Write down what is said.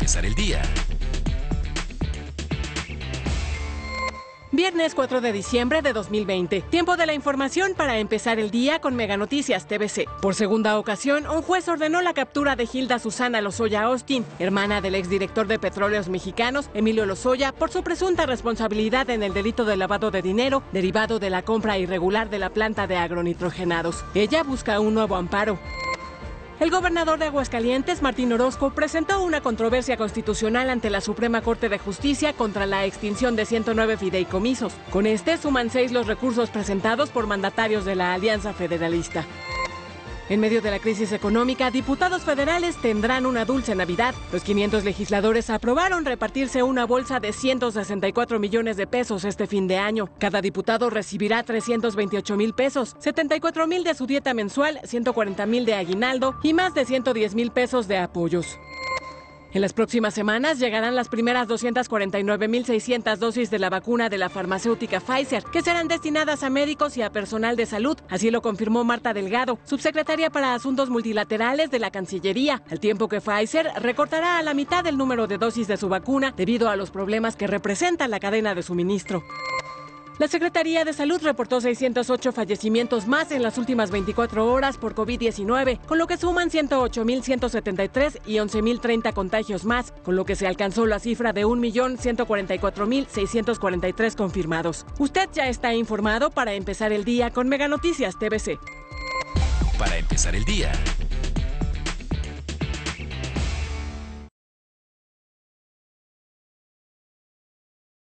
empezar el día. Viernes 4 de diciembre de 2020. Tiempo de la información para empezar el día con Mega Noticias TVC. Por segunda ocasión, un juez ordenó la captura de Hilda Susana Lozoya Austin, hermana del exdirector de Petróleos Mexicanos, Emilio Lozoya, por su presunta responsabilidad en el delito de lavado de dinero derivado de la compra irregular de la planta de agronitrogenados. Ella busca un nuevo amparo. El gobernador de Aguascalientes, Martín Orozco, presentó una controversia constitucional ante la Suprema Corte de Justicia contra la extinción de 109 fideicomisos. Con este suman seis los recursos presentados por mandatarios de la Alianza Federalista. En medio de la crisis económica, diputados federales tendrán una dulce Navidad. Los 500 legisladores aprobaron repartirse una bolsa de 164 millones de pesos este fin de año. Cada diputado recibirá 328 mil pesos, 74 mil de su dieta mensual, 140 mil de aguinaldo y más de 110 mil pesos de apoyos. En las próximas semanas llegarán las primeras 249.600 dosis de la vacuna de la farmacéutica Pfizer, que serán destinadas a médicos y a personal de salud. Así lo confirmó Marta Delgado, subsecretaria para Asuntos Multilaterales de la Cancillería, al tiempo que Pfizer recortará a la mitad el número de dosis de su vacuna debido a los problemas que representa la cadena de suministro. La Secretaría de Salud reportó 608 fallecimientos más en las últimas 24 horas por COVID-19, con lo que suman 108.173 y 11.030 contagios más, con lo que se alcanzó la cifra de 1.144.643 confirmados. Usted ya está informado para empezar el día con Mega Noticias TVC. Para empezar el día,